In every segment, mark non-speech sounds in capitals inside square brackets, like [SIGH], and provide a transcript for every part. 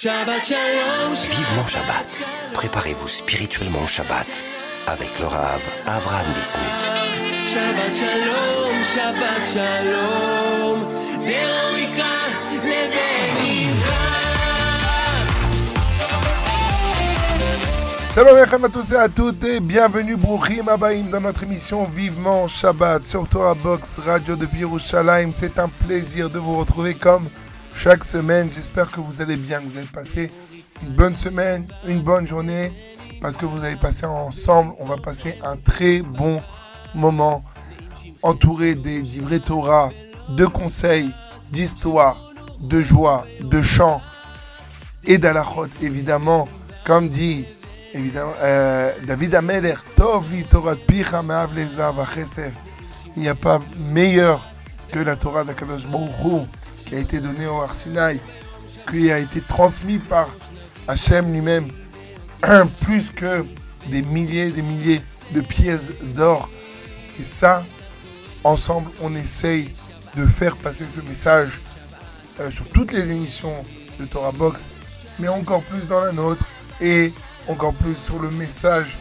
Shabbat Shalom. Vivement Shabbat. Préparez-vous spirituellement au Shabbat avec le Rav Avram Bismuth. Shabbat Shalom, Shabbat Shalom. Shalom à tous et à toutes et bienvenue Brouchim Abaïm dans notre émission Vivement Shabbat sur Torah Box Radio de Yerushalayim. C'est un plaisir de vous retrouver comme chaque semaine. J'espère que vous allez bien, que vous avez passé une bonne semaine, une bonne journée parce que vous allez passer ensemble. On va passer un très bon moment entouré des livrets Torah, de conseils, d'histoire, de joie, de chants et d'alachot évidemment. Comme dit euh, David Ameler, Tov li Torah picha v'chesed. Il n'y a pas meilleur que la Torah d'Akadosh Baruch qui a été donnée au Arsinaï, qui a été transmis par Hachem lui-même, plus que des milliers et des milliers de pièces d'or. Et ça, ensemble, on essaye de faire passer ce message euh, sur toutes les émissions de Torah Box, mais encore plus dans la nôtre. Et encore plus sur le message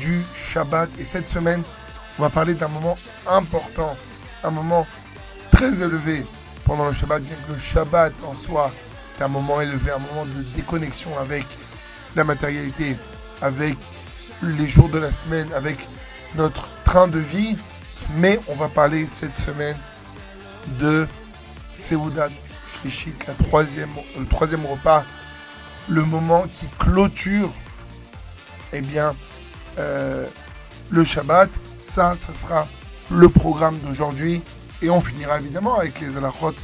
du Shabbat. Et cette semaine, on va parler d'un moment important, un moment très élevé pendant le Shabbat, bien que le Shabbat en soi est un moment élevé, un moment de déconnexion avec la matérialité, avec les jours de la semaine, avec notre train de vie. Mais on va parler cette semaine de Seudat Shlishit, la troisième, le troisième repas, le moment qui clôture eh bien, euh, le Shabbat. Ça, ça sera le programme d'aujourd'hui. Et on finira évidemment avec les alachot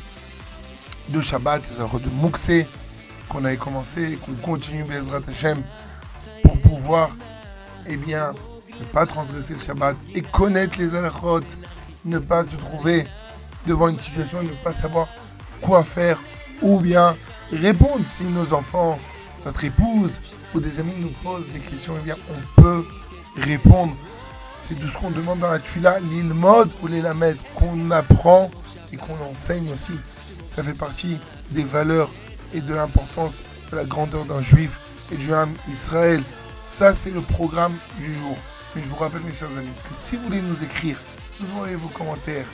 de Shabbat, les alachot de Mouxé, qu'on avait commencé et qu'on continue Bezrat Hashem pour pouvoir, eh bien, ne pas transgresser le Shabbat et connaître les alachot, ne pas se trouver devant une situation et ne pas savoir quoi faire ou bien répondre si nos enfants, notre épouse, ou des amis nous posent des questions, eh bien, on peut répondre. C'est tout ce qu'on demande dans la tfila, l'île mode ou les lamettes, qu'on apprend et qu'on enseigne aussi. Ça fait partie des valeurs et de l'importance de la grandeur d'un juif et du âme Israël. Ça, c'est le programme du jour. Mais je vous rappelle, mes chers amis, que si vous voulez nous écrire, vous envoyez vos commentaires,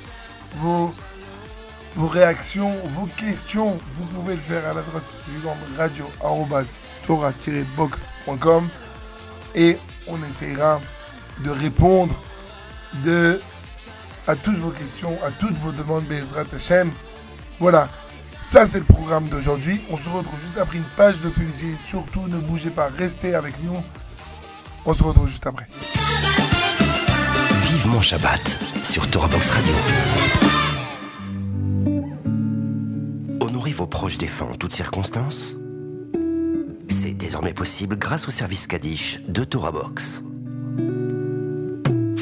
vos, vos réactions, vos questions, vous pouvez le faire à l'adresse suivante radio torah-box.com et on essaiera de répondre à toutes vos questions, à toutes vos demandes, Bezrat Hashem. Voilà, ça c'est le programme d'aujourd'hui. On se retrouve juste après une page de publicité. Surtout, ne bougez pas, restez avec nous. On se retrouve juste après. Vivement Shabbat sur Torah Box Radio. Honorez vos proches défunts en toutes circonstances c'est désormais possible grâce au service Kaddish de Torah Box.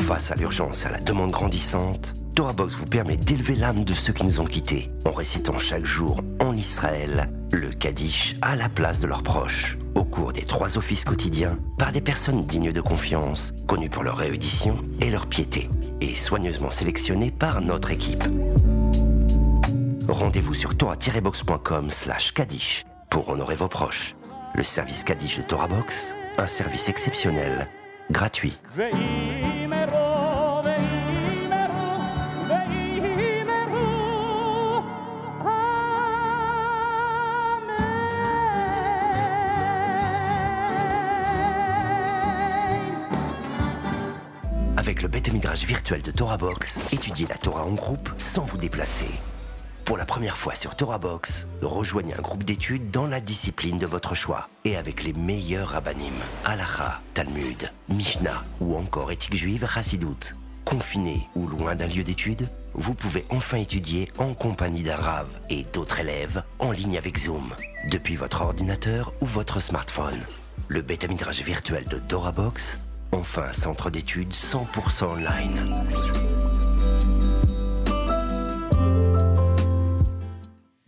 Face à l'urgence et à la demande grandissante, Torah Box vous permet d'élever l'âme de ceux qui nous ont quittés en récitant chaque jour en Israël le Kaddish à la place de leurs proches au cours des trois offices quotidiens par des personnes dignes de confiance, connues pour leur réédition et leur piété, et soigneusement sélectionnées par notre équipe. Rendez-vous sur torah-box.com slash Kaddish pour honorer vos proches. Le service Kaddish de Torah Box, un service exceptionnel, gratuit. Midrash virtuel de Torah Box, étudiez la Torah en groupe sans vous déplacer. Pour la première fois sur Torah Box, rejoignez un groupe d'études dans la discipline de votre choix et avec les meilleurs rabbinim, Halacha, Talmud, Mishnah ou encore éthique juive Hassidout. Confiné ou loin d'un lieu d'études, vous pouvez enfin étudier en compagnie d'un Rav et d'autres élèves en ligne avec Zoom, depuis votre ordinateur ou votre smartphone. Le bêta midrage virtuel de Torah Box, enfin centre d'études 100% online.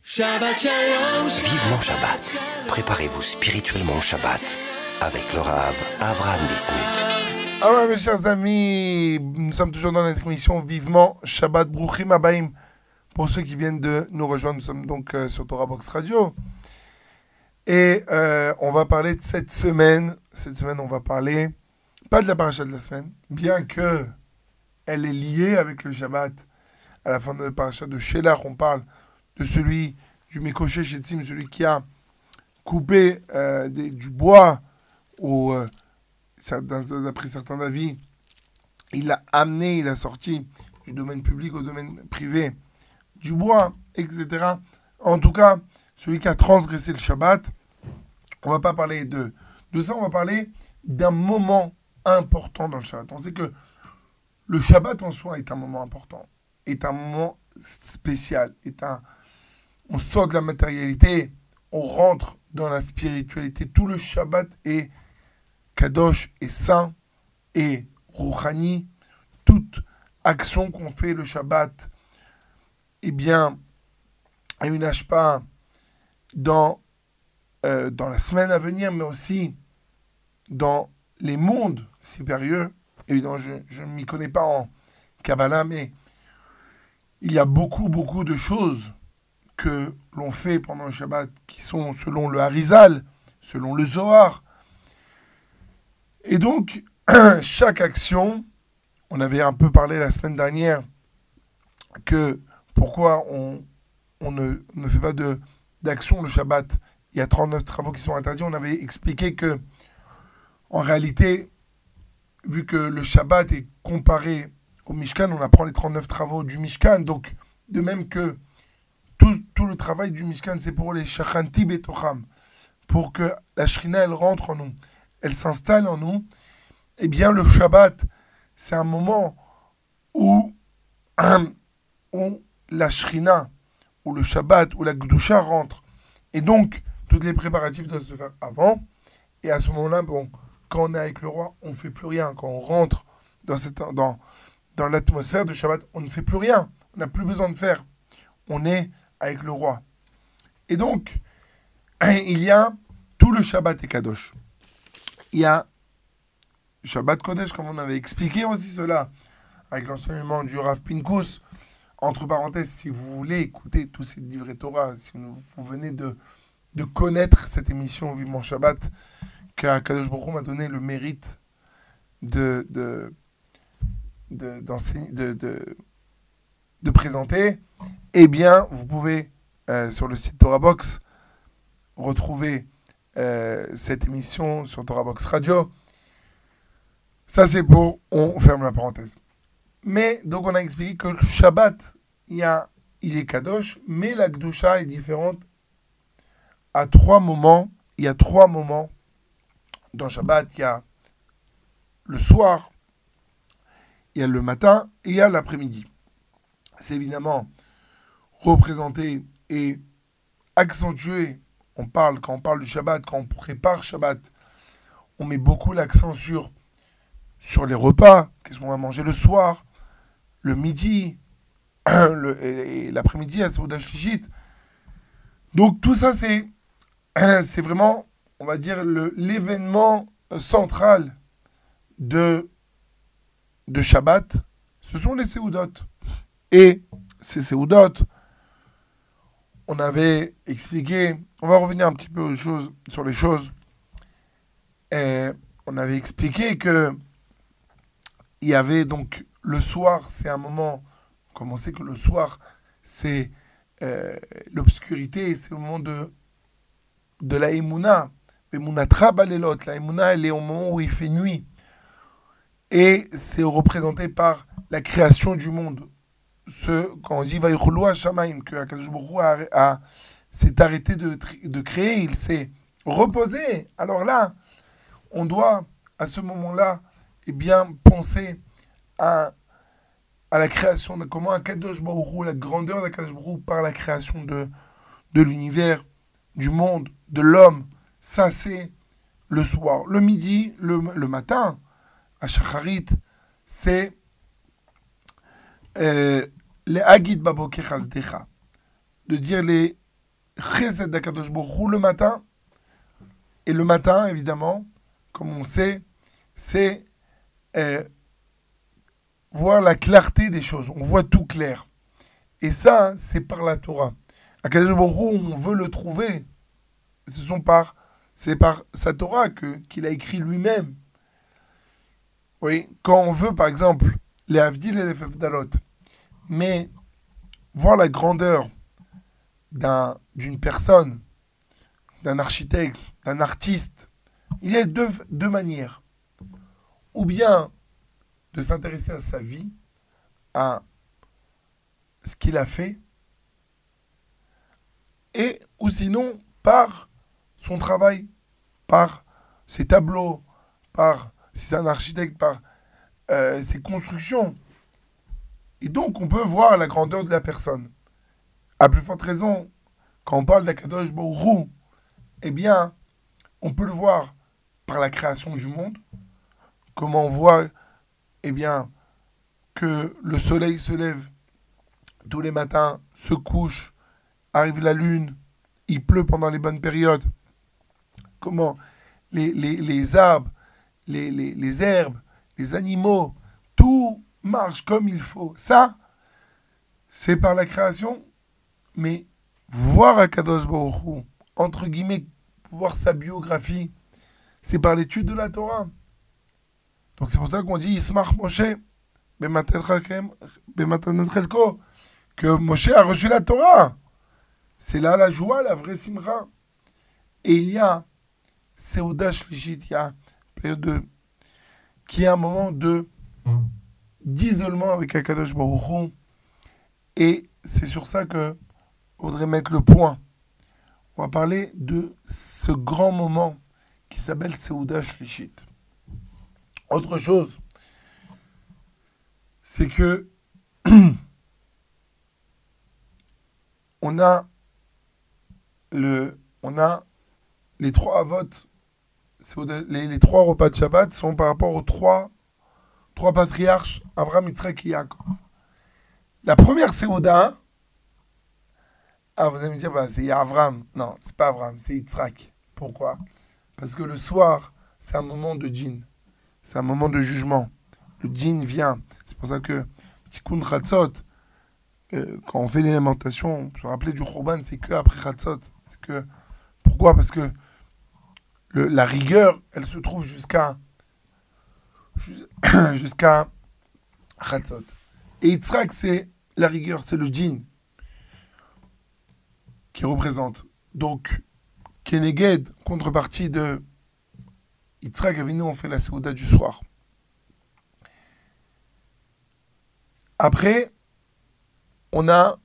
Shabbat Shalom. Vivement Shabbat. Préparez-vous spirituellement au Shabbat avec le Rav Avram Bismuth. Alors, mes chers amis, nous sommes toujours dans notre émission Vivement Shabbat Bruchim Abaim. Pour ceux qui viennent de nous rejoindre, nous sommes donc euh, sur Torah Box Radio. Et euh, on va parler de cette semaine. Cette semaine, on va parler, pas de la paracha de la semaine, bien que elle est liée avec le Shabbat. À la fin de la paracha de Shelach, on parle de celui du Mekoshe Shetzim, celui qui a coupé euh, du bois, ou euh, d'après certains avis, il l'a amené, il a sorti du domaine public au domaine privé du bois, etc. En tout cas, celui qui a transgressé le Shabbat, on va pas parler de, de ça, on va parler d'un moment important dans le Shabbat. On sait que le Shabbat en soi est un moment important, est un moment spécial, est un, on sort de la matérialité, on rentre dans la spiritualité. Tout le Shabbat est kadosh, est saint, et rouhani. Toute action qu'on fait le Shabbat, eh bien, a une ashpa dans, euh, dans la semaine à venir, mais aussi dans les mondes supérieurs. Évidemment, je, ne m'y connais pas en Kabbalah, mais il y a beaucoup, beaucoup de choses que l'on fait pendant le Shabbat qui sont selon le Harizal, selon le Zohar. Et donc, [CLEARS THROAT] chaque action, on avait un peu parlé la semaine dernière que pourquoi on, on ne, ne fait pas d'action le Shabbat. Il y a 39 travaux qui sont interdits. On avait expliqué que, en réalité, vu que le Shabbat est comparé au Mishkan, on apprend les 39 travaux du Mishkan. Donc, de même que tout, tout le travail du Mishkan, c'est pour les Shachanti Betocham, pour que la Shrina, elle rentre en nous, elle s'installe en nous. Eh bien, le Shabbat, c'est un moment où, où la Shrina, où le Shabbat, où la Gdusha rentre. Et donc, tous les préparatifs doivent se faire avant. Et à ce moment-là, bon, quand on est avec le roi, on ne fait plus rien. Quand on rentre dans, cette, dans, dans l'atmosphère de Shabbat, on ne fait plus rien. On n'a plus besoin de faire. On est avec le roi. Et donc, [CLEARS THROAT] il y a tout le Shabbat et Kadosh. Il y a Shabbat Kodesh, comme on avait expliqué aussi cela, avec l'enseignement du Rav Pinkus. Entre parenthèses, si vous voulez écouter tous ces livrets Torah, si vous venez de, de connaître cette émission Vivement Shabbat, qu'Akadosh Baruch m'a donné le mérite de, de, de, de, de, présenter, eh bien, vous pouvez, euh, sur le site Torah Box, retrouver euh, cette émission sur Torah Box Radio. Ça, c'est pour. On ferme la parenthèse. Mais, donc, on a expliqué que le Shabbat, il, y a, il est Kadosh, mais la Gdusha est différente à trois moments. Il y a trois moments dans Shabbat. Il y a le soir, il y a le matin et il y a l'après-midi. C'est évidemment représenté et accentué. On parle, quand on parle du Shabbat, quand on prépare Shabbat, on met beaucoup l'accent sur, sur les repas, qu'est-ce qu'on va manger le soir, le midi, [CLEARS THROAT] et, l'après-midi à Shlichit. Donc tout ça, c'est, [CLEARS THROAT] c'est vraiment, on va dire, l'événement euh, central de, Shabbat. Ce sont les Seoudot. Et ces Seoudot, on avait expliqué, on va revenir un petit peu aux choses, sur les choses. On avait expliqué que il y avait donc le soir, c'est un moment, comme on sait que le soir, c'est euh, l'obscurité, c'est le moment de, la Emouna. Emouna Trabalelot, la Emouna, elle est au moment où il fait nuit. Et c'est représenté par la création du monde. Ce, quand on dit Vaïcholoua Shamaim, que a, s'est arrêté de, créer, il s'est reposé. Alors là, on doit, à ce moment-là, eh bien, penser à, à la création de comment Akadosh la grandeur d'Akadosh Baruch par la création de, de l'univers, du monde, de l'homme. Ça, c'est le soir. Le midi, le, le matin, à Shacharit, c'est euh, les Agid Baboke Chazdecha. De dire les Chesed d'Akadosh le matin. Et le matin, évidemment, comme on sait, c'est euh, voir la clarté des choses. On voit tout clair. Et ça, c'est par la Torah. Akadosh Baruch on veut le trouver. ce sont par, c'est par sa Torah qu'il a écrit lui-même. Oui, quand on veut, par exemple, les Avdil et les Fefdalot, mais voir la grandeur d'un, d'une personne, d'un architecte, d'un artiste, il y a deux, deux manières. Ou bien de s'intéresser à sa vie, à ce qu'il a fait, et ou sinon par son travail, par ses tableaux, par, c'est un architecte, par euh, ses constructions. Et donc on peut voir la grandeur de la personne. À plus forte raison, quand on parle d'Akadosh Baruch eh bien, on peut le voir par la création du monde, comment on voit, eh bien, que le soleil se lève tous les matins, se couche, arrive la lune, il pleut pendant les bonnes périodes, comment les, les, arbres, les, les, herbes, les animaux, tout marche comme il faut. Ça, c'est par la création, mais voir Akadosh Baruch entre guillemets, voir sa biographie, c'est par l'étude de la Torah. Donc c'est pour ça qu'on dit Ismach Moshe, que Moshe a reçu la Torah. C'est là la joie, la vraie simra. Et il y a Seuda Shlishit, il y a période de, qui est un moment d'isolement avec Akadosh Baruch Et c'est sur ça que voudrait mettre le point. On va parler de ce grand moment qui s'appelle Seuda Shlishit. Autre chose, c'est que [CLEARS THROAT] on a le, on a les trois votes, les, trois repas de Shabbat sont par rapport aux trois, trois patriarches, Abraham, Yitzhak et Yaakov. La première Seuda, ah, vous allez me dire, bah, c'est Abraham. Non, c'est pas Abraham, c'est Yitzhak. Pourquoi? Parce que le soir, c'est un moment de djinn. C'est un moment de jugement. Le djinn vient. C'est pour ça que Tikkun Chatzot, euh, quand on fait les lamentations, se rappeler du Khurban, c'est que après Chatzot. C'est que pourquoi? Parce que la rigueur, elle se trouve jusqu'à [COUGHS] jusqu'à Chatzot. Et Yitzhak, c'est la rigueur, c'est le djinn qui représente. Donc, Keneged, contrepartie de Yitzhak Avinu, on fait la Seuda du soir. Après, on a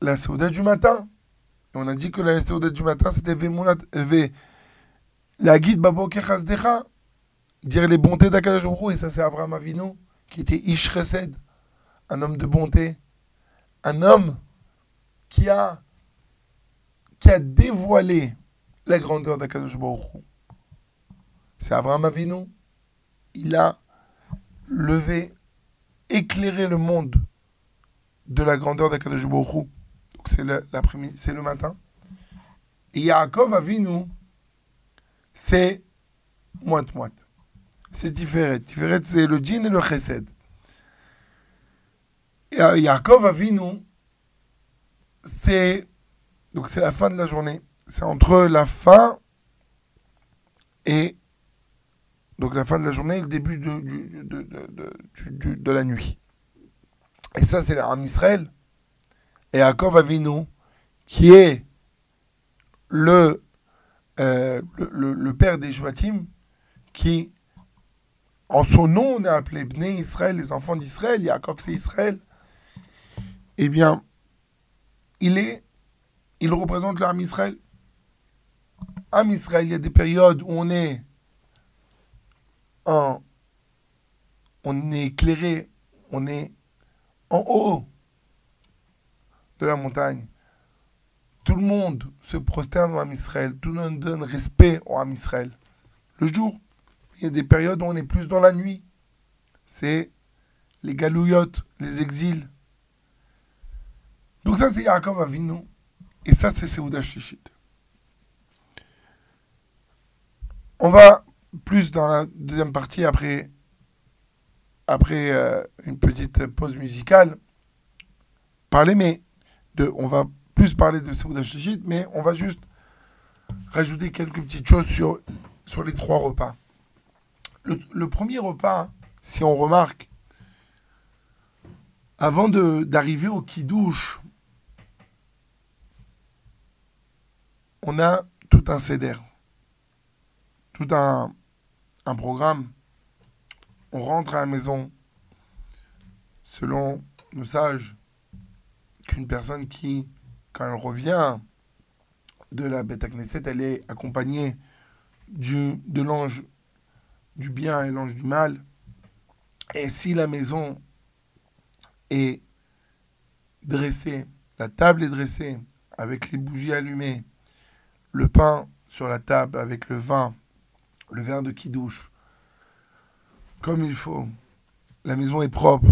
la Seuda du matin. Et on a dit que la Seuda du matin, c'était la guide Babo Kechazdecha, dire les bontés d'Akadosh et ça c'est Abraham Avinu, qui était Ish Chesed, un homme de bonté, un homme qui a dévoilé la grandeur d'Akadosh C'est Abraham Avinu. Il a levé, éclairé le monde de la grandeur d'Akadosh Donc c'est le, c'est le matin. Et Yaakov Avinu, c'est moite-moite. C'est différent. Différent, c'est le djinn et le chesed. Et Yaakov Avinu, c'est donc c'est la fin de la journée. C'est entre la fin et donc la fin de la journée et le début de, de, de, la nuit. Et ça, c'est l'âme Israël. Et Yaakov Avinu, qui est le, euh, le, le, père des Joatim, qui, en son nom, on est appelé Bnei Israël, les enfants d'Israël. Yaakov, c'est Israël. Eh bien, il est il représente l'âme Israël. Âme Israël, il y a des périodes où on est en, on est éclairé, on est en haut de la montagne. Tout le monde se prosterne au Ham Israël, tout le monde donne respect au Ham Israël. Le jour, il y a des périodes où on est plus dans la nuit. C'est les galouillottes, les exils. Donc ça, c'est Yaakov Avinu. Et ça, c'est Seouda Shishit. On va plus dans la deuxième partie après, après euh, une petite pause musicale parler, mais de, on va plus parler de Seouda Shishit, mais on va juste rajouter quelques petites choses sur, sur les trois repas. Le, premier repas, si on remarque, avant d'arriver au kidouche, on a tout un CEDER, tout un, un programme. On rentre à la maison selon nos sages qu'une personne qui, quand elle revient de la Beth Knesset, elle est accompagnée de l'ange du bien et l'ange du mal. Et si la maison est dressée, la table est dressée avec les bougies allumées, le pain sur la table avec le vin, le verre de kidouche, comme il faut, la maison est propre,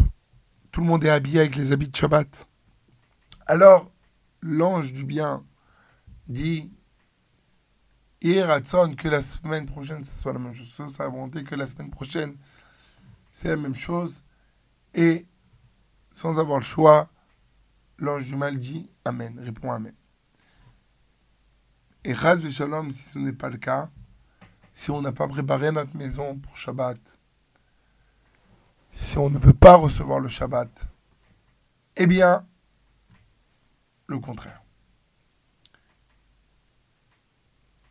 tout le monde est habillé avec les habits de Shabbat. Alors, l'ange du bien dit Et Ratson, que la semaine prochaine, ce soit la même chose. Sa volonté que la semaine prochaine, c'est la même chose. Et sans avoir le choix, l'ange du mal dit Amen, répond Amen. Et Raz Shalom, si ce n'est pas le cas, si on n'a pas préparé notre maison pour Shabbat, si on ne veut pas recevoir le Shabbat, eh bien, le contraire.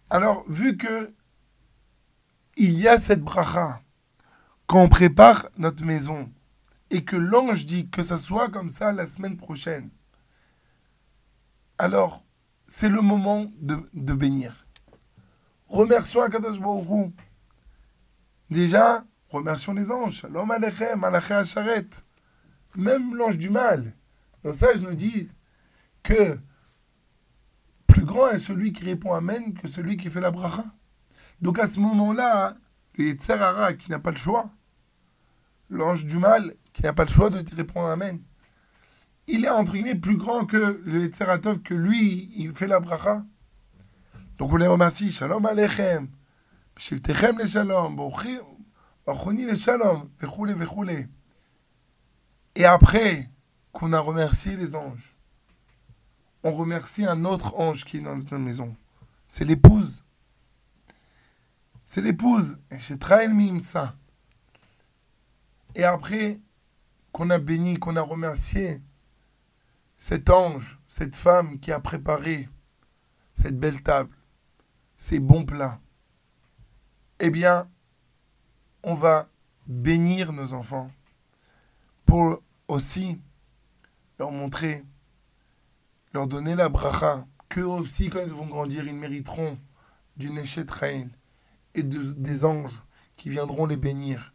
Alors, vu que il y a cette bracha, quand on prépare notre maison, et que l'ange dit que ça soit comme ça la semaine prochaine, alors c'est le moment de, de bénir. Remercions Akadosh Baruch. Déjà, remercions les anges. Shalom Alechem. Même l'ange du mal. Nos sages nous disent plus grand est celui qui répond Amen que celui qui fait la bracha. Donc à ce moment-là, le Yetzer Hara qui n'a pas le choix, l'ange du mal qui n'a pas le choix de répondre Amen, il est entre guillemets plus grand que le Yetzer Hatov, que lui, il fait la bracha. Donc on les remercie. Shalom Alechem. Shivtechem le Shalom. Bachoni le Shalom. Vechoule, vechoule. Et après qu'on a remercié les anges, on remercie un autre ange qui est dans notre maison. C'est l'épouse. C'est l'épouse. Et Mimsa. Et après qu'on a béni, qu'on a remercié cet ange, cette femme qui a préparé cette belle table, ces bons plats, eh bien, on va bénir nos enfants pour aussi leur montrer, leur donner la bracha, qu'eux aussi, quand ils vont grandir, ils mériteront du Neshet et de- des anges qui viendront les bénir.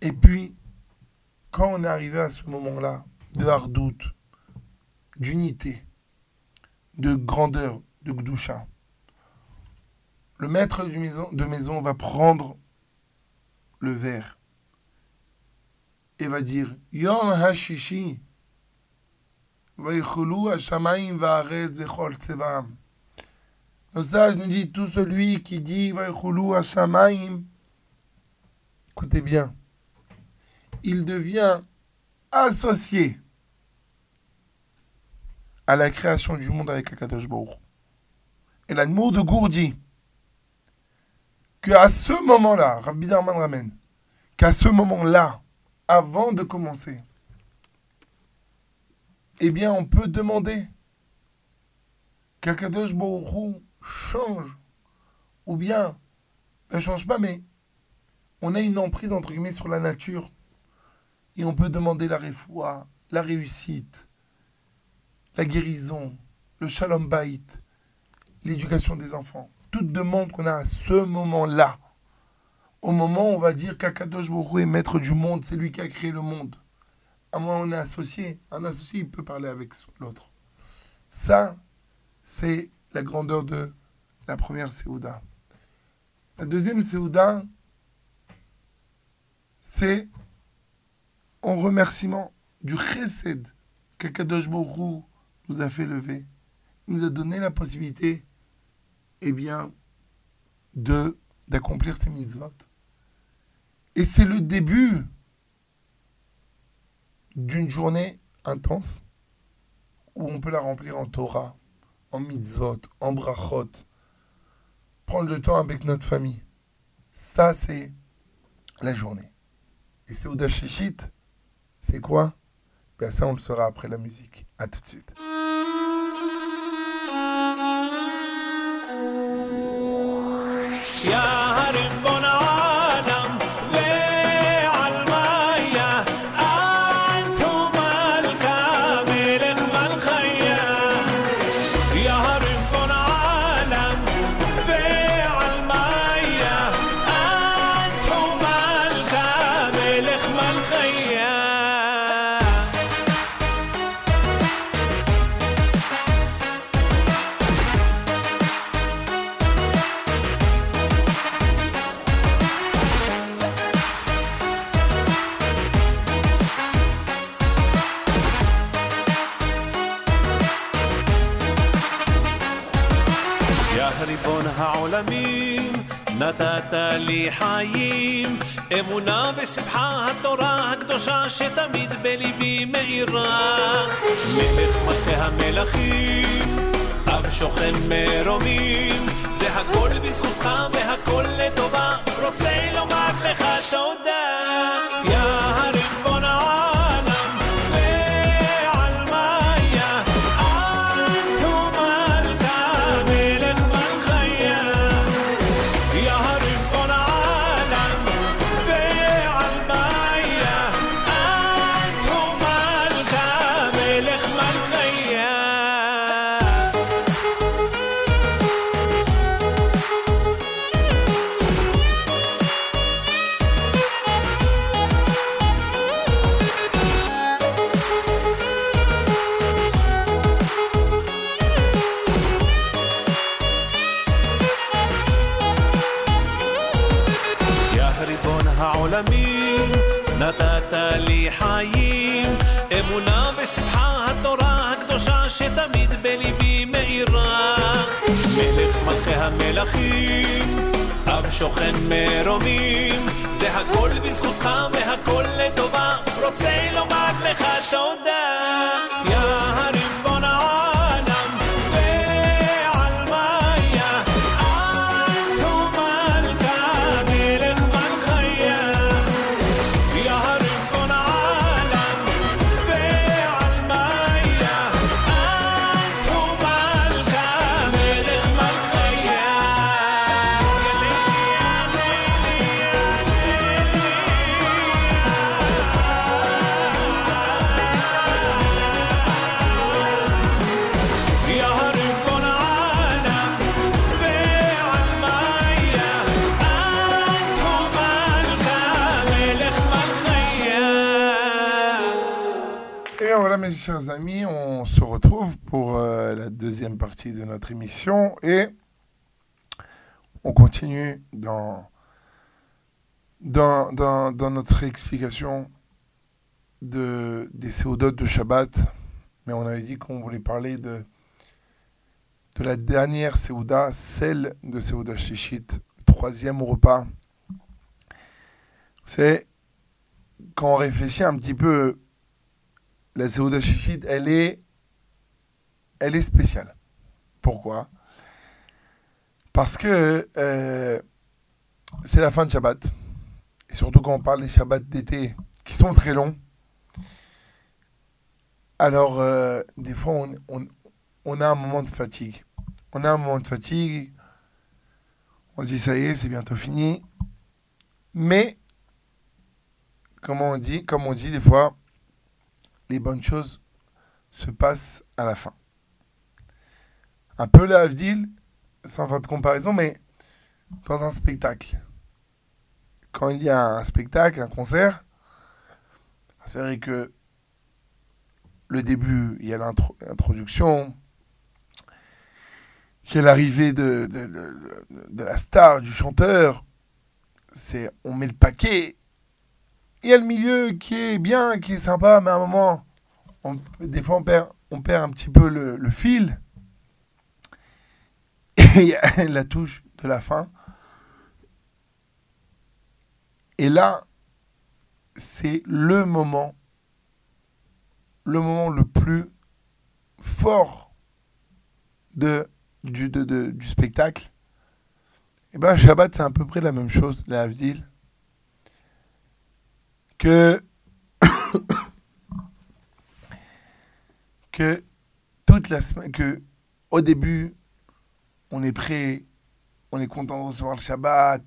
Et puis, quand on est arrivé à ce moment-là de hardout, d'unité, de grandeur, de gdoucha, le maître de maison va prendre le verre et va dire Yom Hashishi. Le sage nous dit tout celui qui dit écoutez bien, il devient associé à la création du monde avec Akadosh Baruch. Et l'amour de Gour dit qu'à ce moment-là, Rav Bidarman ramène, qu'à ce moment-là, avant de commencer, eh bien, on peut demander qu'Akadosh Hu change, ou bien, ne change pas, mais on a une emprise, entre guillemets, sur la nature, et on peut demander la réfoua, la réussite, la guérison, le shalom bait, l'éducation des enfants. Toute demande qu'on a à ce moment-là, au moment où on va dire qu'Akadosh Hu est maître du monde, c'est lui qui a créé le monde. À moment on est associé, un associé il peut parler avec l'autre. Ça, c'est la grandeur de la première Séouda. La deuxième Séouda, c'est en remerciement du chesed qu'Akadosh Hu nous a fait lever. Il nous a donné la possibilité, eh bien, de d'accomplir ces mitzvot. Et c'est le début d'une journée intense où on peut la remplir en Torah, en mitzvot, en brachot. Prendre le temps avec notre famille. Ça, c'est la journée. Et c'est Shishit, c'est quoi? Bien ça, on le saura après la musique. À tout de suite. חיים אמונה בשמחה התורה הקדושה שתמיד בליבי מאירה. מלך מלכי המלכים עם שוכן מרומים זה הכל בזכותך והכל לטובה. רוצה לומר לך תודה שוכן מרומים, זה הכל בזכותך והכל לטובה, רוצה לומר לך תודה. Mes chers amis, on se retrouve pour euh, la deuxième partie de notre émission et on continue dans, dans, dans, notre explication de, des séodotes de Shabbat. Mais on avait dit qu'on voulait parler de, de la dernière séouda, celle de Séouda Shishit, troisième repas. C'est quand on réfléchit un petit peu la Seouda Shishit, elle est, elle est spéciale. Pourquoi? Parce que euh, c'est la fin de Shabbat. Et surtout quand on parle des Shabbats d'été, qui sont très longs. Alors, euh, des fois, on, a un moment de fatigue. On a un moment de fatigue. On se dit, ça y est, c'est bientôt fini. Mais, comment on dit, comme on dit des fois, les bonnes choses se passent à la fin. Un peu la Havdil, sans fin de comparaison, mais dans un spectacle. Quand il y a un spectacle, un concert, c'est vrai que le début, il y a l'introduction, il y a l'arrivée de, de, la star, du chanteur, c'est on met le paquet, il y a le milieu qui est bien, qui est sympa, mais à un moment, des fois, on perd, un petit peu le, fil. [LAUGHS] Et il y a la touche de la fin. Et là, c'est le moment, le moment le plus fort du, spectacle, et ben Shabbat, c'est à peu près la même chose, la ville que, [COUGHS] que toute la semaine, que au début, on est prêt, on est content de recevoir le Shabbat,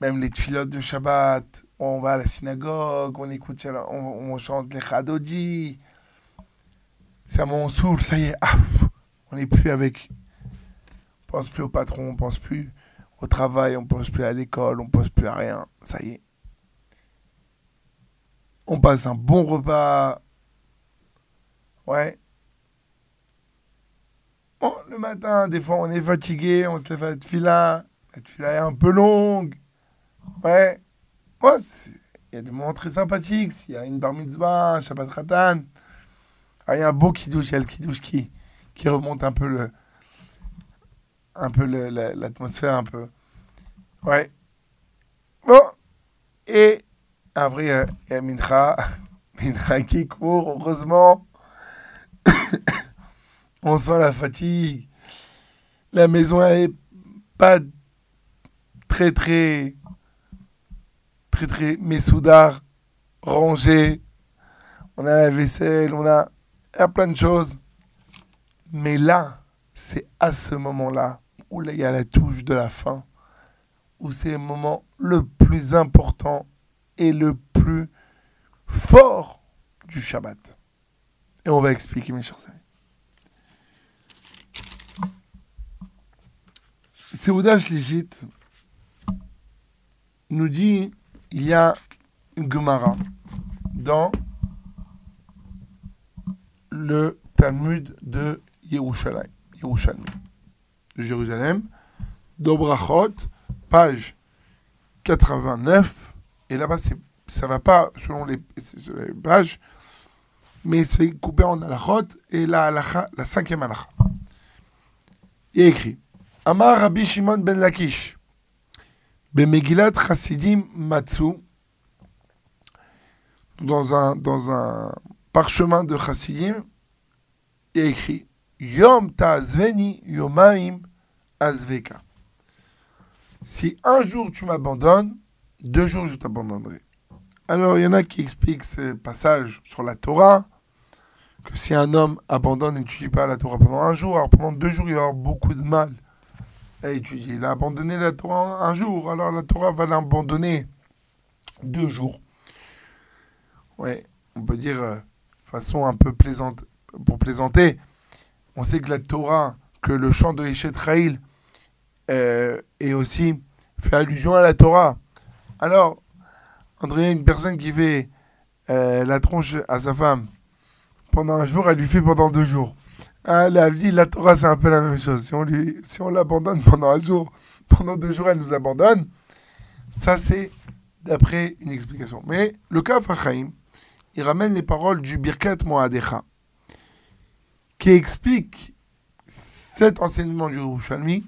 même les filotes de Shabbat, on va à la synagogue, on écoute, on, chante les. C'est un moment saoul, ça y est, ah, on n'est plus avec. On pense plus au patron, on pense plus au travail, on pense plus à l'école, on pense plus à rien, ça y est. On passe un bon repas. Ouais. Bon, le matin, des fois, on est fatigué, on se lève à la fila. La fila est un peu longue. Ouais. Il y a des moments très sympathiques. S'il y a une bar mitzvah, un Shabbat Ratan, ah, il y a un beau kiddush, il y a le kiddush qui, qui remonte un peu le un peu l'atmosphère un peu. Ouais. Bon. Et après, a Mincha. [LAUGHS] Mincha qui court, heureusement. [COUGHS] On sent la fatigue. La maison, elle est pas très, très très très messoudar, rangé. On a la vaisselle, on a, plein de choses. Mais là, c'est à ce moment-là où il y a la touche de la fin, où c'est le moment le plus important et le plus fort du Shabbat. Et on va expliquer, mes chers amis. Seoudash Légite nous dit il y a une Gemara dans le Talmud de Yerushalayim, Yerushalmi, de Jérusalem, d'Obrachot, page 89. Et là-bas, ça va pas selon les, pages, mais c'est coupé en alachot et la, la cinquième alacha. Il est écrit Amar Rabbi Shimon ben Lakish. Bemegilat Chassidim Matsu, dans un, dans un parchemin de Chassidim, il y a écrit Yom Ta'azveni Yomaim Azveka. Si un jour tu m'abandonnes, deux jours je t'abandonnerai. Alors il y en a qui expliquent ce passage sur la Torah, que si un homme abandonne et n'étudie pas la Torah pendant un jour, alors pendant deux jours il va avoir beaucoup de mal il a abandonné la Torah un jour, alors la Torah va l'abandonner deux jours. Ouais, on peut dire, euh, façon un peu plaisante, pour plaisanter, on sait que la Torah, que le chant de Eshet Raïl euh, est aussi fait allusion à la Torah. Alors, André, une personne qui fait euh, la tronche à sa femme pendant un jour, elle lui fait pendant deux jours. Ah, la vie, la Torah, c'est un peu la même chose. Si on, lui, si on l'abandonne [LAUGHS] pendant un jour, pendant deux jours, elle nous abandonne. Ça, c'est d'après une explication. Mais le cas Fachaim, il ramène les paroles du Birkat Moadecha, qui explique cet enseignement du Rouchalmi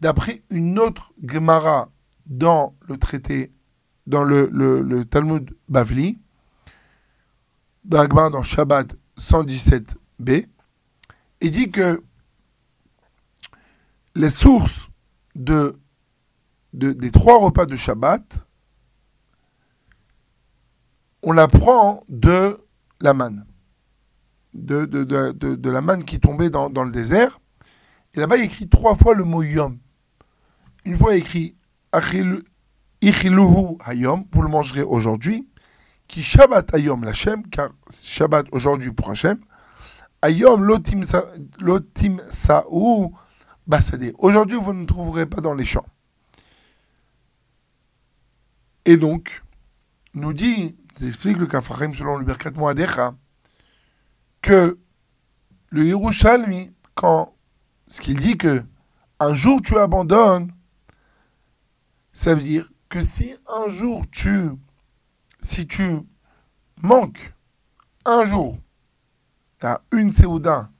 d'après une autre Gemara dans le traité, dans le, Talmud Bavli, dans dans Shabbat 117b, il dit que les sources de, des trois repas de Shabbat, on la prend de la manne, de, de, la manne qui tombait dans, le désert. Et là-bas, il écrit trois fois le mot yom. Une fois, écrit Ichiluhu hayom, vous le mangerez aujourd'hui. Qui Shabbat hayom l'Hachem, car Shabbat aujourd'hui pour Hachem. Ayom lotim saou basadé. Aujourd'hui, vous ne trouverez pas dans les champs. Et donc, nous dit, nous explique le Kafarim selon le Birkat Moadecha, que le Yerushalmi, quand ce qu'il dit que un jour tu abandonnes, ça veut dire que si un jour tu, si tu manques un jour une Séouda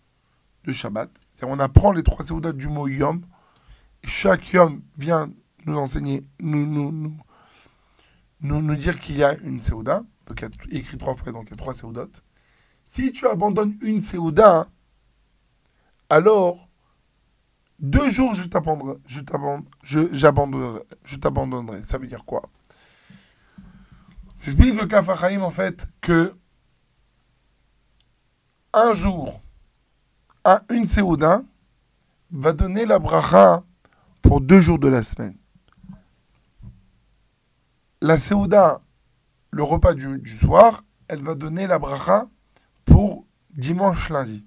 de Shabbat. On apprend les trois Séoudas du mot Yom. Chaque Yom vient nous enseigner, nous, nous, nous, nous, dire qu'il y a une Séouda. Donc il y a écrit trois fois, donc il y a trois Séoudotes. Si tu abandonnes une Séouda, alors deux jours je t'abandonnerai. Je. Je t'abandonnerai. Ça veut dire quoi? J'explique le Kafachaim en fait que un jour, une Séouda va donner la bracha pour deux jours de la semaine. La Séouda, le repas du, soir, elle va donner la bracha pour dimanche, lundi.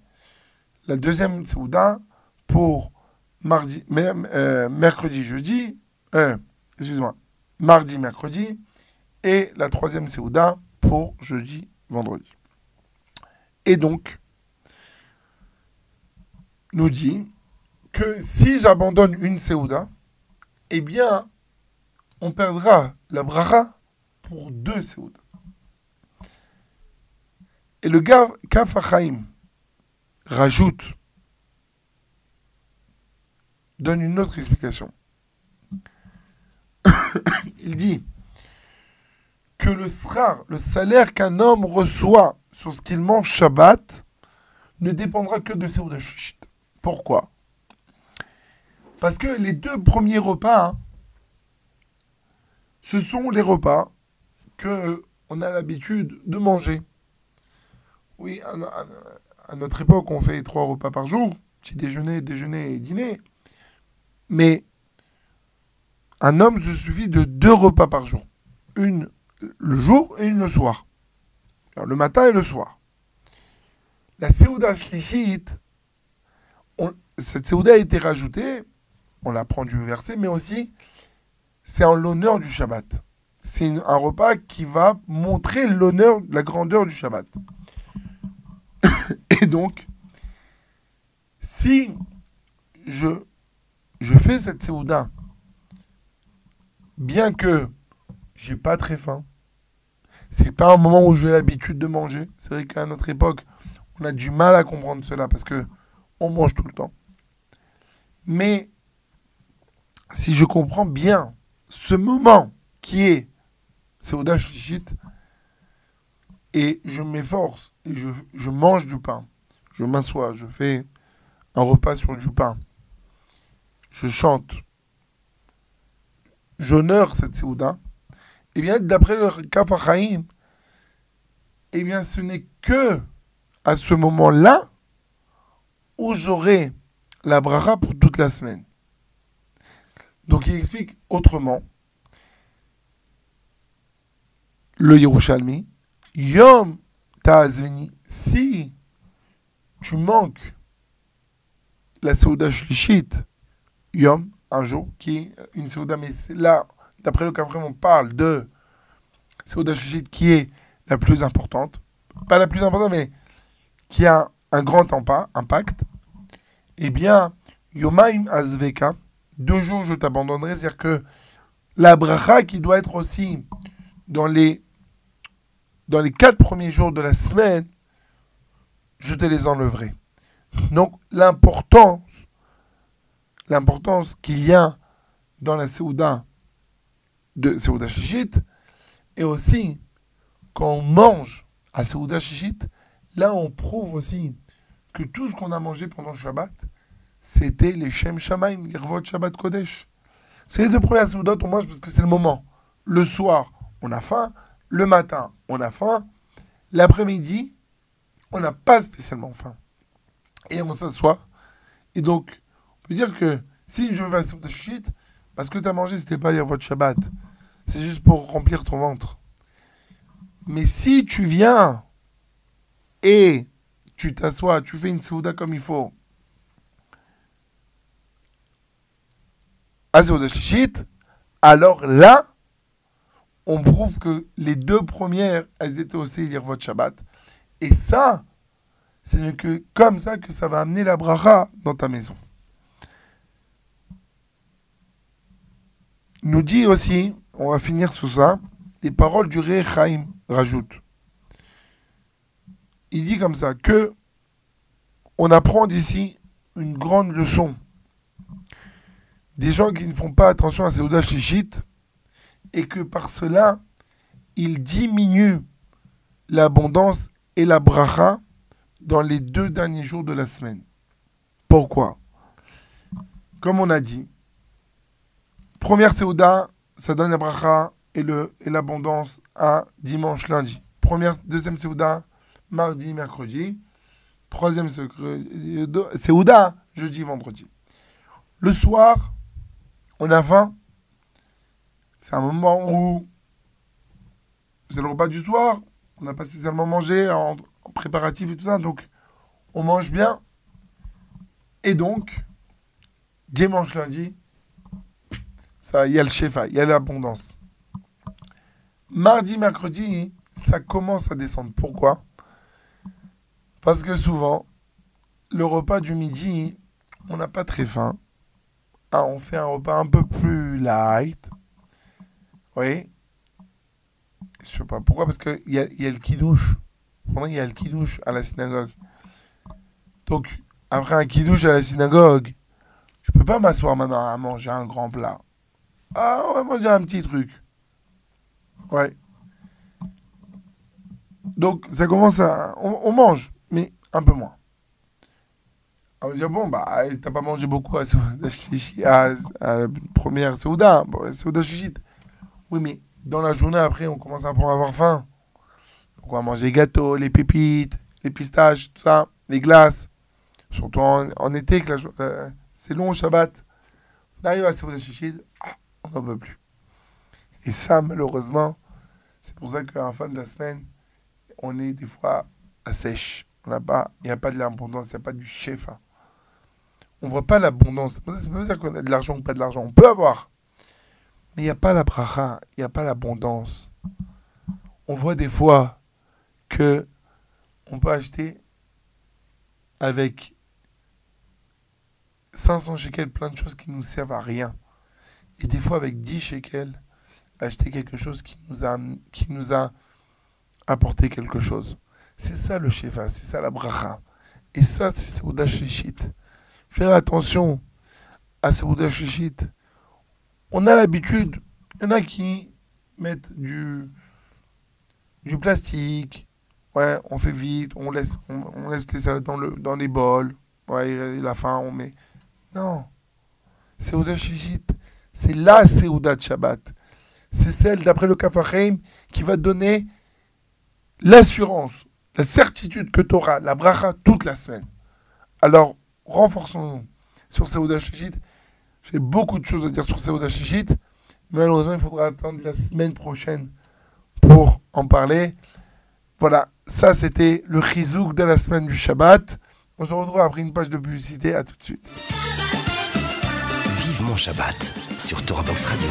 La deuxième Séouda pour mardi, euh, mercredi, jeudi, euh, excuse-moi, mardi, mercredi, et la troisième Séouda pour jeudi, vendredi. Et donc, nous dit que si j'abandonne une Séouda, eh bien, on perdra la bracha pour deux Séouda. Et le gars Kafachaim rajoute, donne une autre explication. [COUGHS] Il dit que le salaire qu'un homme reçoit sur ce qu'il mange Shabbat, ne dépendra que de Séouda Shishit. Pourquoi? Parce que les deux premiers repas, hein, ce sont les repas que on a l'habitude de manger. Oui, à, notre époque, on fait trois repas par jour, petit déjeuner, déjeuner et dîner. Mais un homme se suffit de deux repas par jour. Une le jour et une le soir. le matin et le soir. La Séouda Shlichit, cette Séouda a été rajoutée, on l'apprend du verset, mais aussi c'est en l'honneur du Shabbat. C'est un repas qui va montrer l'honneur, la grandeur du Shabbat. [COUGHS] Et donc, si je, je fais cette Séouda, bien que j'ai pas très faim, c'est pas un moment où j'ai l'habitude de manger. C'est vrai qu'à notre époque, on a du mal à comprendre cela parce que on mange tout le temps. Mais si je comprends bien ce moment qui est Seuda Shlichit, et je m'efforce, et je, mange du pain, je m'assois, je fais un repas sur du pain, je chante, j'honore cette et eh bien, d'après le Kafachaim, eh bien, ce n'est que à ce moment-là où j'aurai la bracha pour toute la semaine. Donc il explique autrement. Le Yerushalmi, Yom Ta'azvini, si tu manques la Seuda Shlishit, Yom, un jour, qui est une Seuda, mais là, d'après le Kafrim, on parle de Seuda Shlishit qui est la plus importante, pas la plus importante, mais qui a un grand impact, eh bien, Yomaim Azveka, deux jours je t'abandonnerai, c'est-à-dire que la bracha qui doit être aussi dans les, dans les quatre premiers jours de la semaine, je te les enlèverai. Donc l'importance, l'importance qu'il y a dans la Séouda de Séouda Shishit, et aussi quand on mange à Séouda Shishit, là on prouve aussi que tout ce qu'on a mangé pendant le Shabbat, c'était les Shem Shamaim, les Shabbat Kodesh. C'est les deux premières Seudot, on mange parce que c'est le moment. Le soir, on a faim. Le matin, on a faim. L'après-midi, on n'a pas spécialement faim. Et on s'assoit. Et donc, on peut dire que si je vais à Seouda Shishit, parce que tu as mangé, c'était pas votre Shabbat. C'est juste pour remplir ton ventre. Mais si tu viens et tu t'assois, tu fais une souda comme il faut, à alors là, on prouve que les deux premières, elles étaient aussi lire votre Shabbat. Et ça, c'est que comme ça que ça va amener la bracha dans ta maison. Nous dit aussi, on va finir sous ça, les paroles du Ré Chaim rajoutent. Il dit comme ça que on apprend d'ici une grande leçon. Des gens qui ne font pas attention à ces audaces chichites et que par cela, ils diminuent l'abondance et la bracha dans les deux derniers jours de la semaine. Pourquoi? Comme on a dit, première Seouda, ça donne bracha et, l'abondance à dimanche, lundi. Deuxième Seouda, mardi, mercredi. Troisième Seouda, jeudi, vendredi. Le soir, on a faim. C'est un moment où c'est le repas du soir. On n'a pas spécialement mangé en, préparatif et tout ça. Donc, on mange bien. Et donc, dimanche, lundi, il y a le chefa, il y a l'abondance. Mardi, mercredi, ça commence à descendre. Pourquoi? Parce que souvent, le repas du midi, on n'a pas très faim. Ah, on fait un repas un peu plus light. Oui. Je sais pas pourquoi, parce qu'il y a, y a le kidouche. il y a le kidouche à la synagogue. Donc, après un kidouche à la synagogue, je peux pas m'asseoir maintenant à manger un grand plat. Ah, on va manger un petit truc. Ouais. Donc, ça commence à. On, mange, mais un peu moins. On va dire, bon, bah, t'as pas mangé beaucoup à, [LAUGHS] à, la première Souda, bon, Souda Chichit. Oui, mais dans la journée, après, on commence à avoir faim. On va manger les gâteaux, les pépites, les pistaches, tout ça, les glaces. Surtout en, été, que c'est long Shabbat. On arrive à Souda Chichit, ah, on n'en peut plus. Et ça, malheureusement, c'est pour ça qu'en fin de la semaine, on est des fois à sèche. Il n'y a pas de l'abondance, il n'y a pas du chef. Hein. On ne voit pas l'abondance. Veut pas dire qu'on a de l'argent ou pas de l'argent. On peut avoir. Mais il n'y a pas la bracha, il n'y a pas l'abondance. On voit des fois que on peut acheter avec 500 shekels plein de choses qui nous servent à rien. Et des fois avec 10 shekels, acheter quelque chose qui nous a, qui nous a apporté quelque chose. C'est ça le shefa, c'est ça la bracha. Et ça, c'est Seuda Shishit. Faire attention à Seuda Shishit. On a l'habitude, il y en a qui mettent du, du plastique. Ouais, on fait vite, on laisse, on, laisse les salades dans, le, dans les bols. Ouais, la fin, on met. Non. Seuda Shishit, c'est la Seuda de Shabbat c'est celle, d'après le Kafarim, qui va donner l'assurance, la certitude que tu auras la bracha toute la semaine. Alors, renforçons-nous sur Saouda Shishit. J'ai beaucoup de choses à dire sur Saouda Shishit. Malheureusement, il faudra attendre la semaine prochaine pour en parler. Voilà, ça c'était le chizouk de la semaine du Shabbat. On se retrouve après une page de publicité. À tout de suite. Vivement Shabbat sur Torah Box Radio.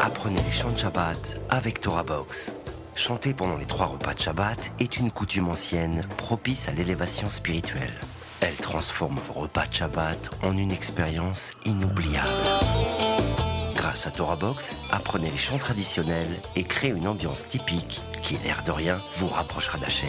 Apprenez les chants de Shabbat avec Torah Box. Chanter pendant les trois repas de Shabbat est une coutume ancienne propice à l'élévation spirituelle. Elle transforme vos repas de Shabbat en une expérience inoubliable. Grâce à Torah Box, apprenez les chants traditionnels et créez une ambiance typique qui, l'air de rien, vous rapprochera d'Hachem.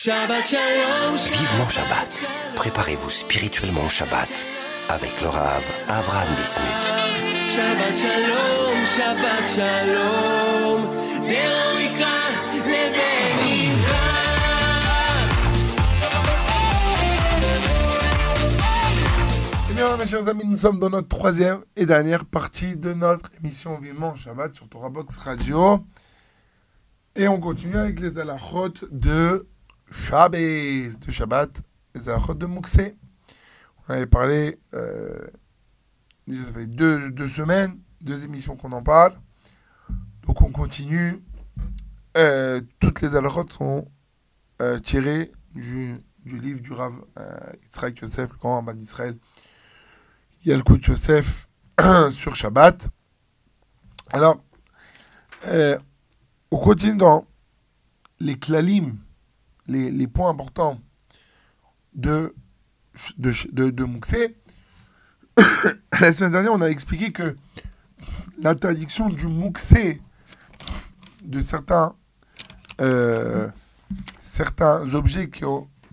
TorahBox. Vivement Shabbat. Préparez-vous spirituellement au Shabbat avec le Rav Avram Bismuth. Shabbat shalom, Shabbat shalom, Eh bien, mes chers amis, nous sommes dans notre troisième et dernière partie de notre émission Vivement Shabbat sur Torah Box Radio. Et on continue avec les alachot de Shabbos, de Shabbat, les alachot de Mouxé. On avait parlé, euh, ça fait deux, deux semaines, deux émissions qu'on en parle. Donc on continue. Euh, toutes les alachot sont euh, tirées du, du livre du Rav Yitzhak Yosef, le grand rabbin d'Israël. Il y a le coup de Yosef [CLEARS THROAT] sur Shabbat. Alors, on continue dans les klalim, les, points importants de, de, de, de Mouxé. [COUGHS] La semaine dernière, on a expliqué que l'interdiction du Mouxé de certains, euh, certains objets que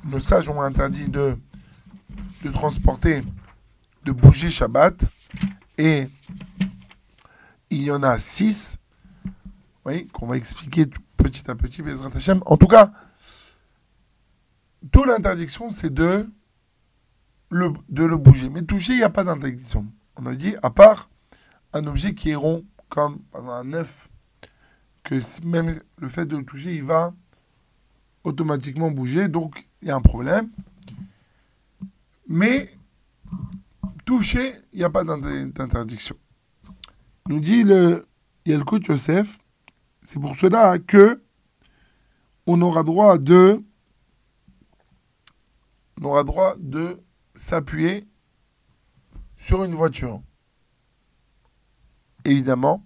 nos sages ont interdit de, de transporter, de bouger Shabbat. Et il y en a six, oui, qu'on va expliquer petit à petit, Bezrat Hashem. En tout cas, toute l'interdiction, c'est de le, bouger. Mais toucher, il n'y a pas d'interdiction. On a dit, à part un objet qui est rond, comme un œuf, que même le fait de le toucher, il va automatiquement bouger, donc il y a un problème. Mais toucher, il n'y a pas d'inter- d'interdiction. Nous dit le Yelkut Yosef, c'est pour cela que on aura droit de on aura droit de s'appuyer sur une voiture. Évidemment,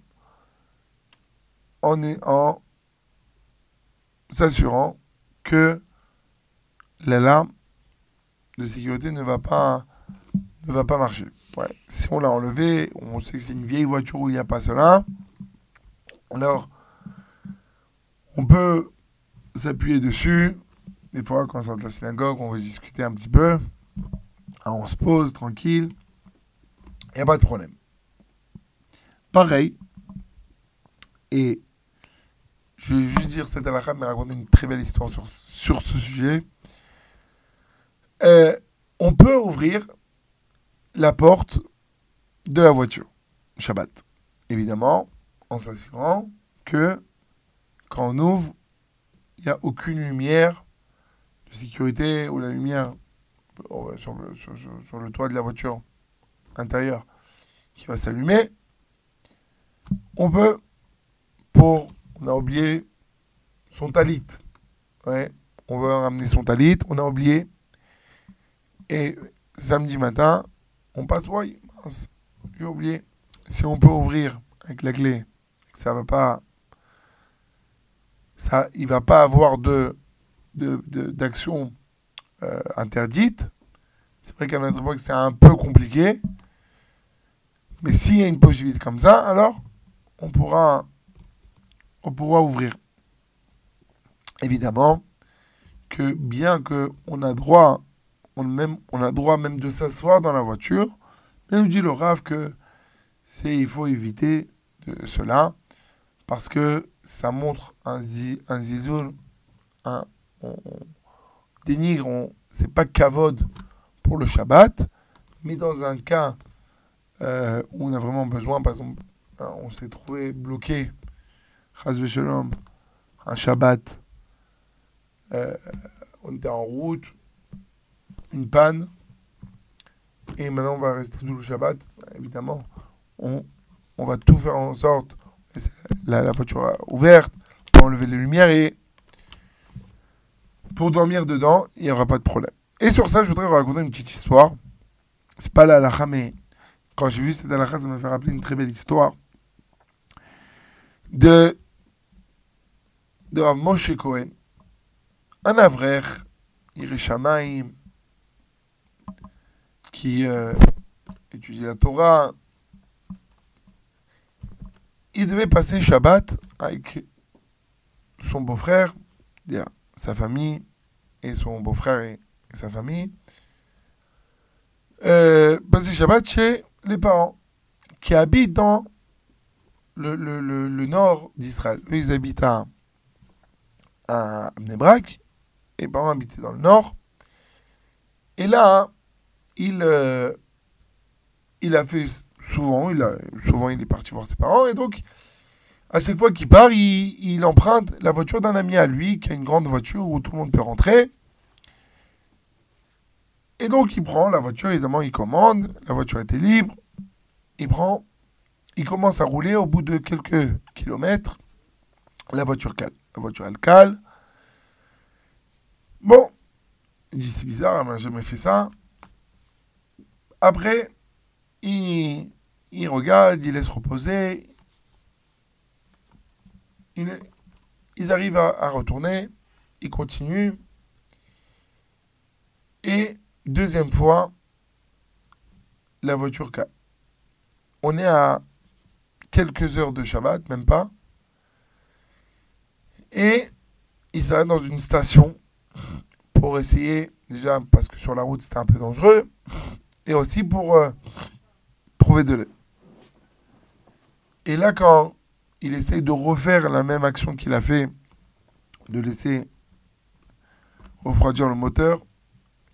en, en s'assurant que l'alarme de sécurité ne va pas, ne va pas marcher. Si on l'a enlevé, on sait que c'est une vieille voiture où il n'y a pas cela. Alors, on peut s'appuyer dessus. Des fois, quand on sort de la synagogue, on veut discuter un petit peu. Ah, on se pose tranquille. Il n'y a pas de problème. Pareil. Et je vais juste dire cette halakha, mais raconter une très belle histoire sur, sur ce sujet. Euh, on peut ouvrir la porte de la voiture, Shabbat. Évidemment, en s'assurant que quand on ouvre, il n'y a aucune lumière sécurité ou la lumière euh, sur le, sur- sur le toit de la voiture intérieure qui va s'allumer. On peut, pour, on a oublié son talit. Ouais, on veut ramener son talit, on a oublié. Et samedi matin, on passe, oui, mince, j'ai oublié. Si on peut ouvrir avec la clé, ça va pas, ça, il va pas avoir de, de, de- d'action euh, interdite. C'est vrai qu'à notre époque, c'est un peu compliqué. Mais s'il y a une possibilité comme ça, alors on pourra, on pourra ouvrir. Évidemment que bien que on a droit, on, même, on a droit même de s'asseoir dans la voiture, mais nous dit le Rav que c'est, il faut éviter de cela parce que ça montre un, zi, un zizoul, un, on, dénigre, on, c'est pas kavod pour le Shabbat, mais dans un cas euh, où on a vraiment besoin, par exemple, hein, on s'est trouvé bloqué, un Shabbat, euh, on était en route, une panne, et maintenant on va rester tout le Shabbat, évidemment, on, va tout faire en sorte, la, la voiture ouverte, pour enlever les lumières, et pour dormir dedans, il n'y aura pas de problème. Et sur ça, je voudrais vous raconter une petite histoire. C'est pas la halakha, mais quand j'ai vu cette halakha, ça m'a fait rappeler une très belle histoire de, de Moshe Cohen, un avrech, Yereshamaim, qui euh, étudie la Torah. Il devait passer Shabbat avec son beau-frère, sa famille, et son beau-frère et, sa famille, euh, passer Shabbat chez les parents qui habitent dans le, le, le, nord d'Israël. Eux, ils habitent à, à Mnebrak, et les parents habitaient dans le nord. Et là, il, euh, il a fait souvent, il a, souvent il est parti voir ses parents, et donc à chaque fois qu'il part, il, emprunte la voiture d'un ami à lui, qui a une grande voiture où tout le monde peut rentrer. Et donc il prend la voiture, évidemment il commande, la voiture était libre, il prend, il commence à rouler au bout de quelques kilomètres, la voiture cale, la voiture elle cale. Bon, il dit c'est bizarre, elle n'a jamais fait ça. Après, il, il regarde, il laisse reposer, ils arrivent à, retourner, ils continuent. Et deuxième fois, la voiture On est à quelques heures de Shabbat, même pas. Et ils s'arrêtent dans une station pour essayer, déjà parce que sur la route c'était un peu dangereux, et aussi pour euh, trouver de l'eau. Et là, quand il essaye de refaire la même action qu'il a fait, de laisser refroidir le moteur.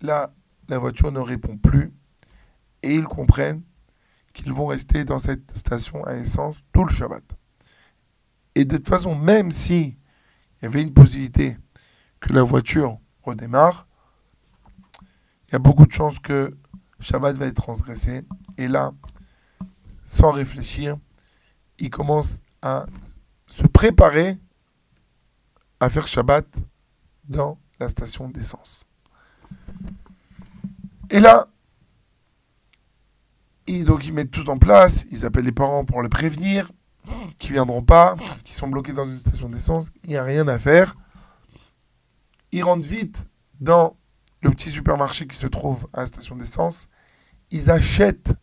Là, la voiture ne répond plus et ils comprennent qu'ils vont rester dans cette station à essence tout le Shabbat. Et de toute façon, même si il y avait une possibilité que la voiture redémarre, il y a beaucoup de chances que Shabbat va être transgressé. Et là, sans réfléchir, il commence à se préparer à faire Shabbat dans la station d'essence. Et là, ils, donc ils mettent tout en place, ils appellent les parents pour les prévenir, qui viendront pas, qui sont bloqués dans une station d'essence, il n'y a rien à faire. Ils rentrent vite dans le petit supermarché qui se trouve à la station d'essence, ils achètent,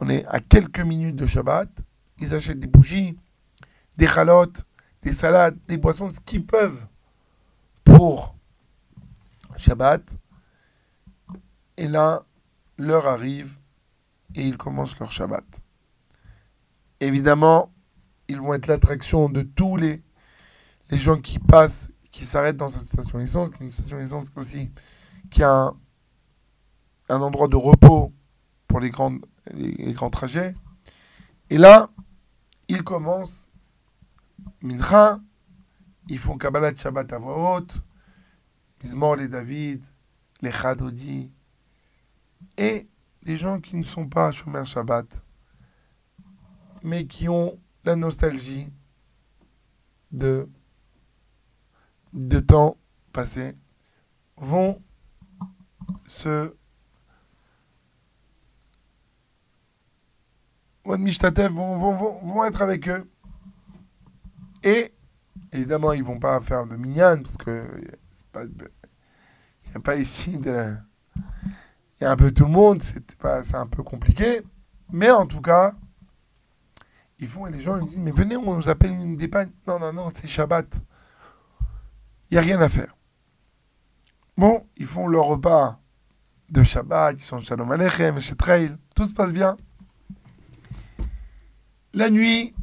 on est à quelques minutes de Shabbat, ils achètent des bougies, des chalotes, des salades, des boissons, ce qu'ils peuvent pour Shabbat. Et là, l'heure arrive et ils commencent leur Shabbat. Évidemment, ils vont être l'attraction de tous les, les gens qui passent, qui s'arrêtent dans cette station d'essence, qui est une station d'essence aussi qui a un, un, endroit de repos pour les, grandes, les grands trajets. Et là, ils commencent Mincha, ils font Kabbalah Shabbat à voix haute, Mizmor les David, les Chadodi, et des gens qui ne sont pas Shomer Shabbat, mais qui ont la nostalgie de, de temps passé, vont se vont, vont, vont, vont, être avec eux. Et évidemment, ils vont pas faire de minyan parce que il n'y a pas ici de. Il y a un peu tout le monde, c'est un peu compliqué. Mais en tout cas, ils font et les gens ils disent Mais venez, on nous appelle une dépanne. Non, non, non, c'est Shabbat. Il n'y a rien à faire. Bon, ils font leur repas de Shabbat, ils sont Shalom Aleichem, chez Trail, tout se passe bien. La nuit,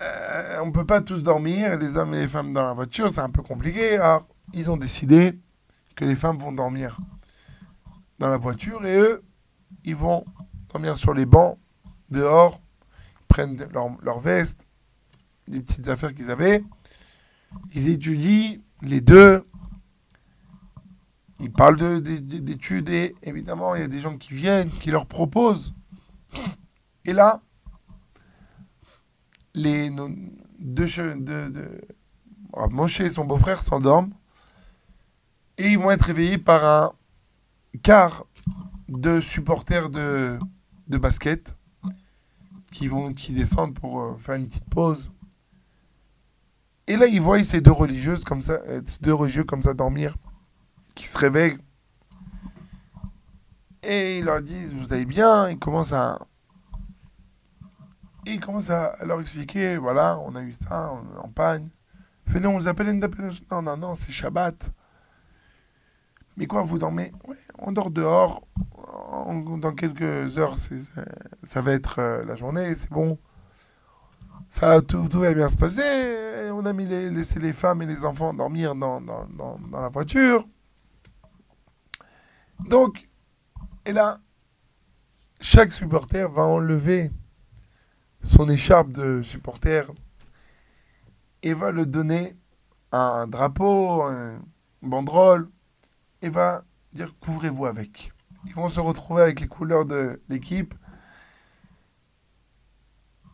euh, on ne peut pas tous dormir, les hommes et les femmes dans la voiture, c'est un peu compliqué. Alors, ils ont décidé que les femmes vont dormir dans la voiture et eux, ils vont dormir sur les bancs, dehors, ils prennent leur, leur veste, des petites affaires qu'ils avaient, ils étudient les deux, ils parlent d'études et évidemment, il y a des gens qui viennent, qui leur proposent. Et là, les deux, de, de, Moshe et son beau-frère s'endorment et ils vont être réveillés par un quart de supporters de, de basket qui vont qui descendent pour euh, faire une petite pause. Et là, ils voient ces deux religieuses comme ça, euh, ces deux religieux comme ça dormir, qui se réveillent. Et ils leur disent, vous allez bien? Ils commencent à, et il commence à, leur expliquer, voilà, on a eu ça, en panne. Fait non, on nous appelle Non, non, non, c'est Shabbat. Mais quoi, vous dormez? Ouais, on dort dehors. dans quelques heures, ça va être euh, la journée, c'est bon. Ça, tout, tout, va bien se passer. On a mis les, laissé les femmes et les enfants dormir dans, dans, dans la voiture. Donc, et là, chaque supporter va enlever son écharpe de supporter et va le donner un drapeau, un banderole, et va dire couvrez-vous avec. Ils vont se retrouver avec les couleurs de l'équipe.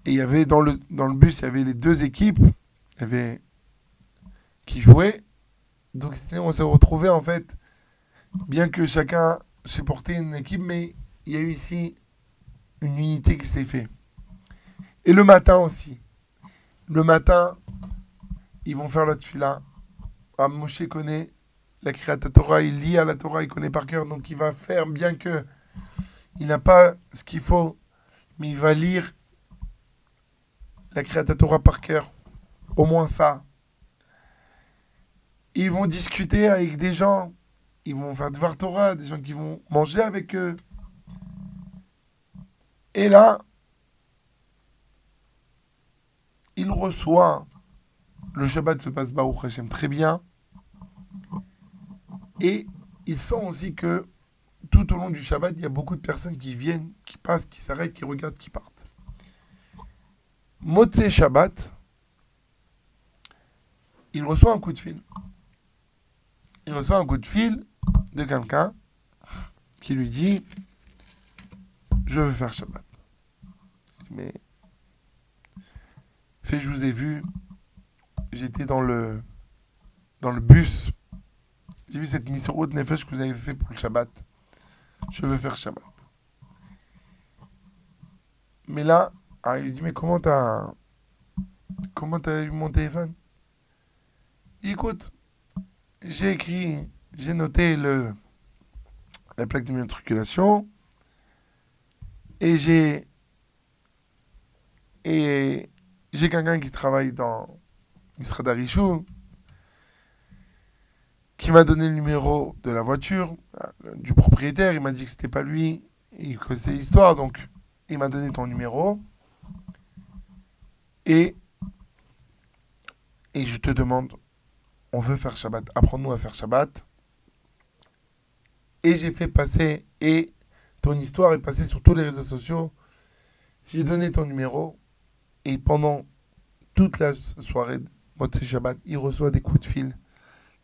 Et il y avait dans le, dans le bus, il y avait les deux équipes il qui jouaient. Donc on s'est retrouvé en fait, bien que chacun supportait une équipe, mais il y a eu ici une unité qui s'est faite. Et le matin aussi. Le matin, ils vont faire le tfila. Ah, Moshe connaît la Kriyat Torah, il lit à la Torah, il connaît par cœur, donc il va faire, bien que il n'a pas ce qu'il faut, mais il va lire la Kriyat Torah par cœur. Au moins ça. Ils vont discuter avec des gens, ils vont faire Dvar Torah, des gens qui vont manger avec eux. Et là, il reçoit, le Shabbat se passe Baruch Hashem très bien, et il sent aussi que tout au long du Shabbat, il y a beaucoup de personnes qui viennent, qui passent, qui s'arrêtent, qui regardent, qui partent. Motse Shabbat, il reçoit un coup de fil. Il reçoit un coup de fil de quelqu'un qui lui dit Je veux faire Shabbat. Mais fait, je vous ai vu, j'étais dans le dans le bus. J'ai vu cette mission haute nefesh que vous avez fait pour le Shabbat. Je veux faire Shabbat. Mais là, ah, il lui dit mais comment t'as comment t'as eu mon téléphone? Écoute, j'ai écrit, j'ai noté le la plaque d'immatriculation et j'ai et j'ai quelqu'un qui travaille dans Misrad qui m'a donné le numéro de la voiture euh, du propriétaire. Il m'a dit que c'était pas lui et que c'est l'histoire. Donc, il m'a donné ton numéro. Et, et je te demande, on veut faire Shabbat. Apprends-nous à faire Shabbat. Et j'ai fait passer, et ton histoire est passée sur tous les réseaux sociaux. J'ai donné ton numéro. Et pendant toute la soirée de Shabbat, il reçoit des coups de fil.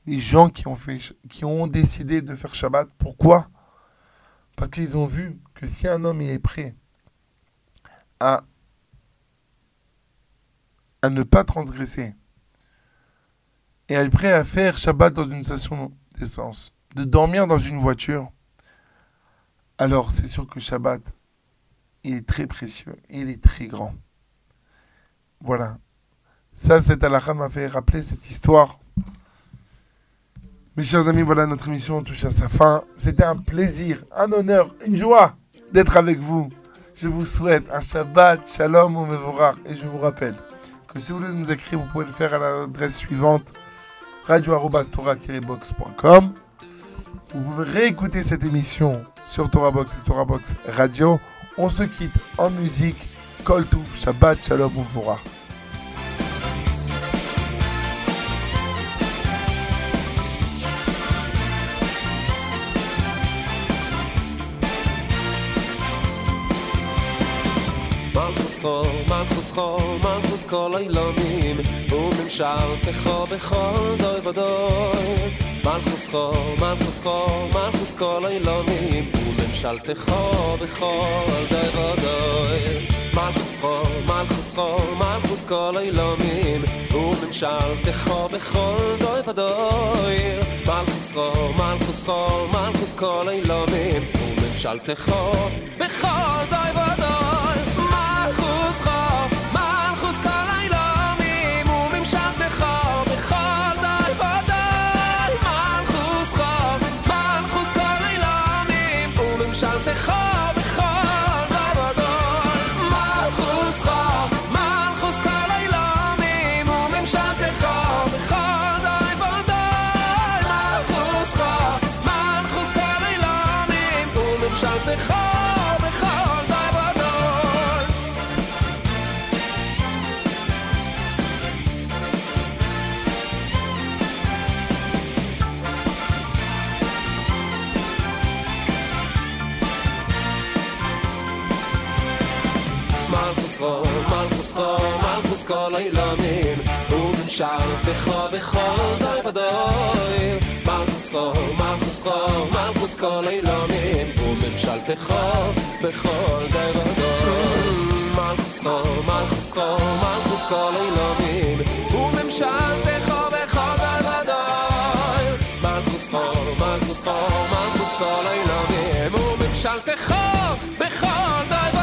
Des gens qui ont, fait, qui ont décidé de faire Shabbat. Pourquoi? Parce qu'ils ont vu que si un homme est prêt à, à ne pas transgresser et est prêt à faire Shabbat dans une station d'essence, de dormir dans une voiture, alors c'est sûr que Shabbat, il est très précieux, il est très grand. Voilà. Ça, cette halakha m'a fait rappeler cette histoire. Mes chers amis, voilà, notre émission touche à sa fin. C'était un plaisir, un honneur, une joie d'être avec vous. Je vous souhaite un Shabbat, Shalom Mevorach. Et je vous rappelle que si vous voulez nous écrire, vous pouvez le faire à l'adresse suivante radio-tora-box.com. Vous pouvez réécouter cette émission sur ToraBox et ToraBox Radio. On se quitte en musique כל טוב, שבת שלום ומבורך. מלכוס חור, מלכוס חור, מלכוס כל אילונים, וממשל תכו בכל דוי ודוי. מלכוס חור, מלכוס חור, מלכוס כל אילונים, וממשל תכו בכל דוי ודוי. מלכוס חו, מלכוס חו, מלכוס כל אילומים וממשלתך בכל דוי ודוי. מלכוס חו, מלכוס חו, מלכוס כל אילומים וממשלתך בכל דוי ודוי חו, מלכוס כל אילונים וממשלתך בכל דוי ודוי מלכוס חו, מלכוס חו, מלכוס כל אילונים וממשלתך בכל דוי ודוי מלכוס חו, מלכוס חו, מלכוס כל אילונים וממשלתך בכל דוי ודוי מלכוס חו, מלכוס חו, מלכוס כל אילונים וממשלתך בכל